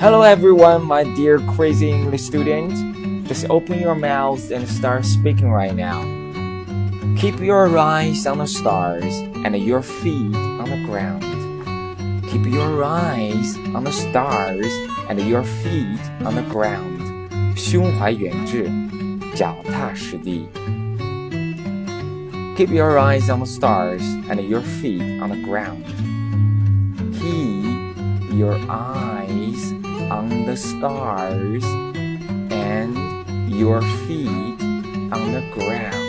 Hello everyone, my dear crazy English student. Just open your mouth and start speaking right now. Keep your eyes on the stars and your feet on the ground. Keep your eyes on the stars and your feet on the ground. 胸怀远志，脚踏实地。Keep your eyes on the stars and your feet on the ground. Keep your eyes on the stars and your feet on the ground.